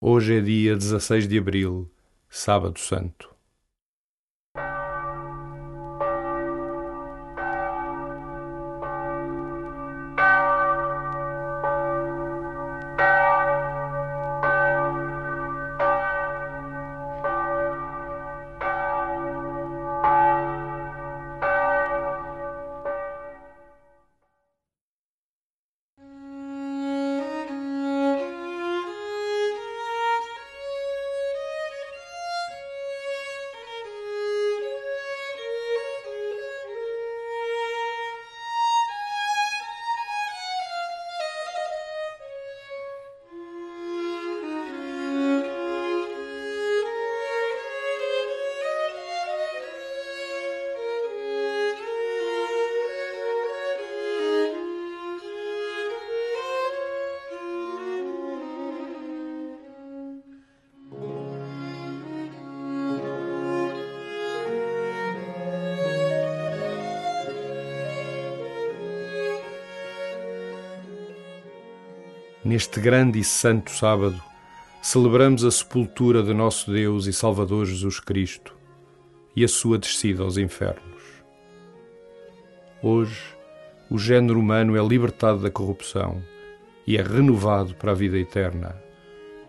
Hoje é dia 16 de abril, Sábado Santo. Neste grande e santo sábado, celebramos a sepultura de nosso Deus e Salvador Jesus Cristo e a sua descida aos infernos. Hoje, o género humano é libertado da corrupção e é renovado para a vida eterna,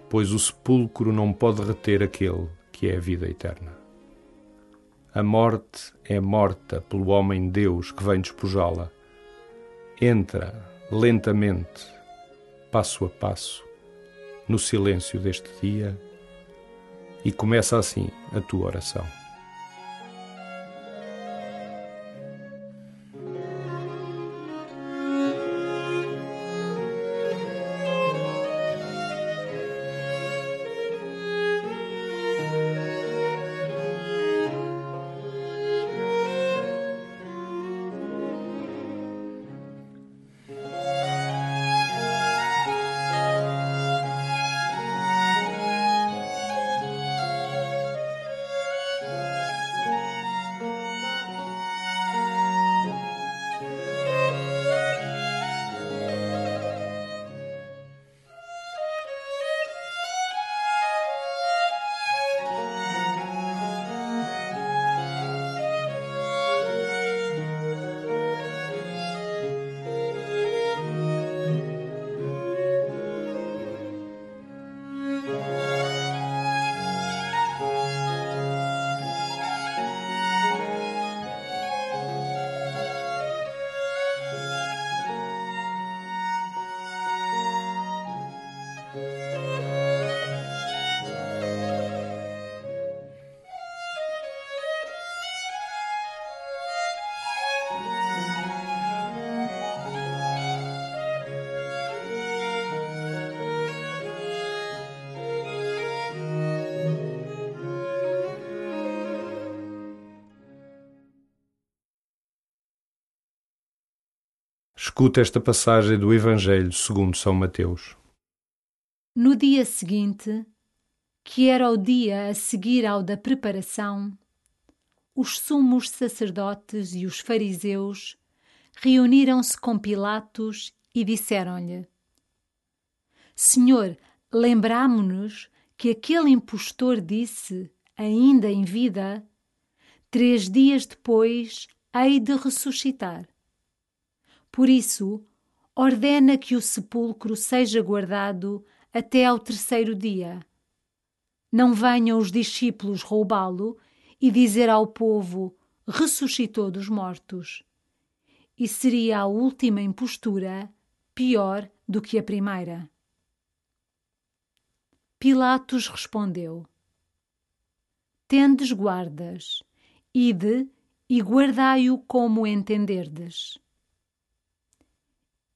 pois o sepulcro não pode reter aquele que é a vida eterna. A morte é morta pelo homem-deus que vem despojá-la. Entra lentamente passo a passo, no silêncio deste dia, e começa assim a tua oração. Escuta esta passagem do Evangelho segundo São Mateus. No dia seguinte, que era o dia a seguir ao da preparação, os sumos sacerdotes e os fariseus reuniram-se com Pilatos e disseram-lhe: Senhor, lembramo-nos que aquele impostor disse, ainda em vida, três dias depois hei de ressuscitar. Por isso, ordena que o sepulcro seja guardado até ao terceiro dia. Não venham os discípulos roubá-lo e dizer ao povo: ressuscitou dos mortos. E seria a última impostura pior do que a primeira. Pilatos respondeu: Tendes guardas, ide e guardai-o como entenderdes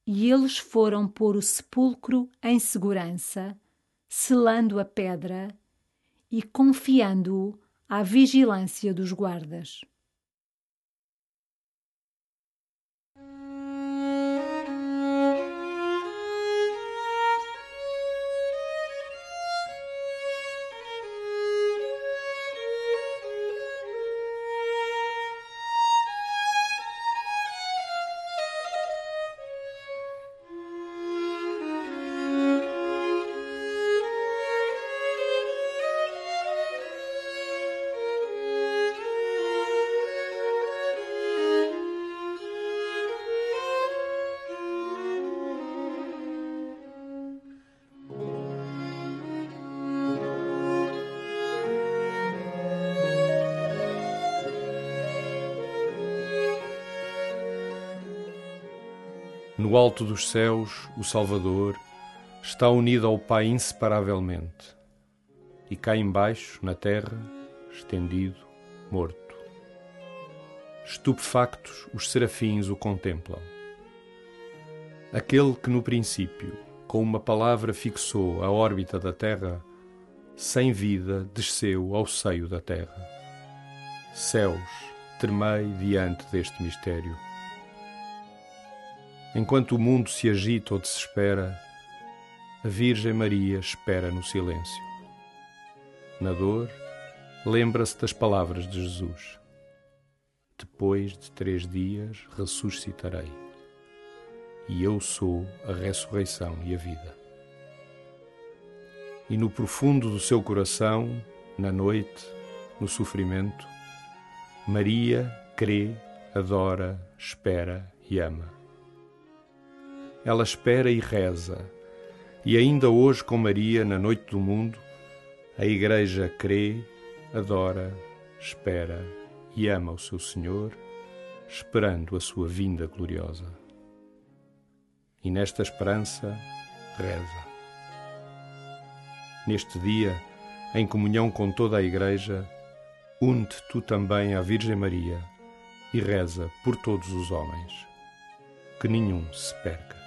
e eles foram pôr o sepulcro em segurança, selando a pedra e confiando-o à vigilância dos guardas. No alto dos céus, o Salvador está unido ao Pai inseparavelmente, e cá embaixo, na terra, estendido, morto. Estupefactos, os serafins o contemplam. Aquele que no princípio, com uma palavra fixou a órbita da terra, sem vida desceu ao seio da terra. Céus, tremei diante deste mistério. Enquanto o mundo se agita ou desespera, a Virgem Maria espera no silêncio. Na dor, lembra-se das palavras de Jesus: Depois de três dias ressuscitarei, e eu sou a ressurreição e a vida. E no profundo do seu coração, na noite, no sofrimento, Maria crê, adora, espera e ama. Ela espera e reza. E ainda hoje, com Maria, na noite do mundo, a Igreja crê, adora, espera e ama o seu Senhor, esperando a sua vinda gloriosa. E nesta esperança, reza. Neste dia, em comunhão com toda a Igreja, une-te tu também à Virgem Maria e reza por todos os homens, que nenhum se perca.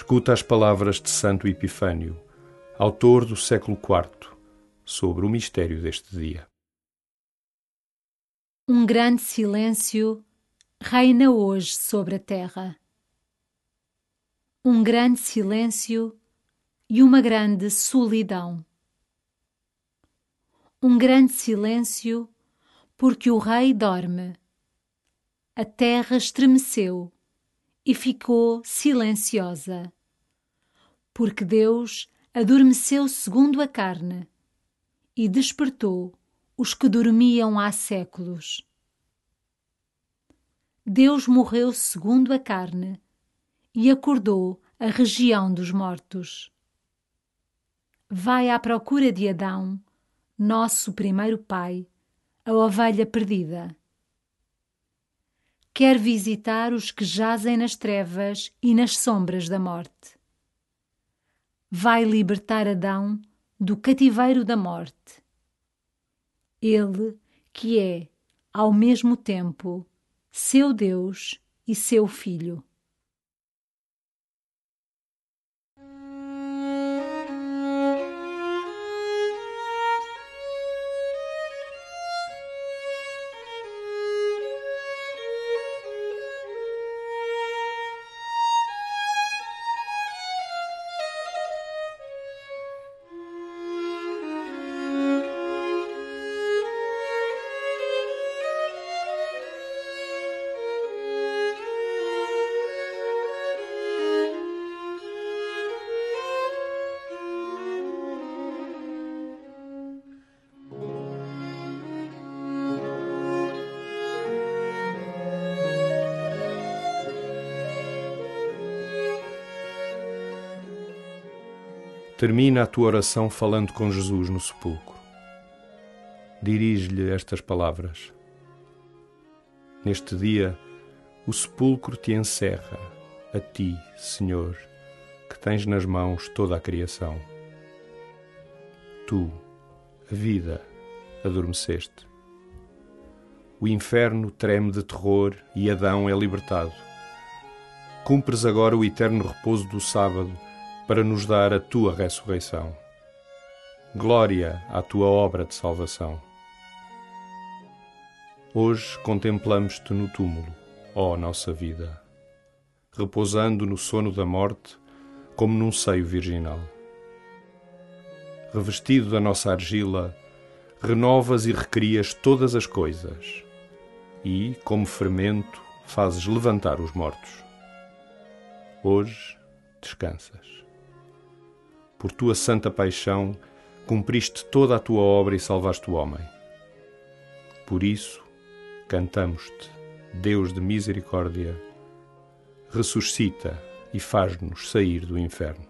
Escuta as palavras de Santo Epifânio, autor do século IV, sobre o mistério deste dia. Um grande silêncio reina hoje sobre a terra. Um grande silêncio e uma grande solidão. Um grande silêncio porque o rei dorme. A terra estremeceu e ficou silenciosa porque Deus adormeceu segundo a carne e despertou os que dormiam há séculos. Deus morreu segundo a carne e acordou a região dos mortos. Vai à procura de Adão, nosso primeiro pai, a ovelha perdida. Quer visitar os que jazem nas trevas e nas sombras da morte vai libertar Adão do cativeiro da morte. Ele, que é, ao mesmo tempo, seu Deus e seu Filho. Termina a tua oração falando com Jesus no sepulcro. Dirige-lhe estas palavras. Neste dia, o sepulcro te encerra, a ti, Senhor, que tens nas mãos toda a criação. Tu, a vida, adormeceste. O inferno treme de terror e Adão é libertado. Cumpres agora o eterno repouso do sábado para nos dar a tua ressurreição. Glória à tua obra de salvação. Hoje contemplamos-te no túmulo, ó nossa vida, repousando no sono da morte como num seio virginal. Revestido da nossa argila, renovas e recrias todas as coisas e, como fermento, fazes levantar os mortos. Hoje descansas. Por tua santa paixão, cumpriste toda a tua obra e salvaste o homem. Por isso, cantamos-te, Deus de misericórdia, ressuscita e faz-nos sair do inferno.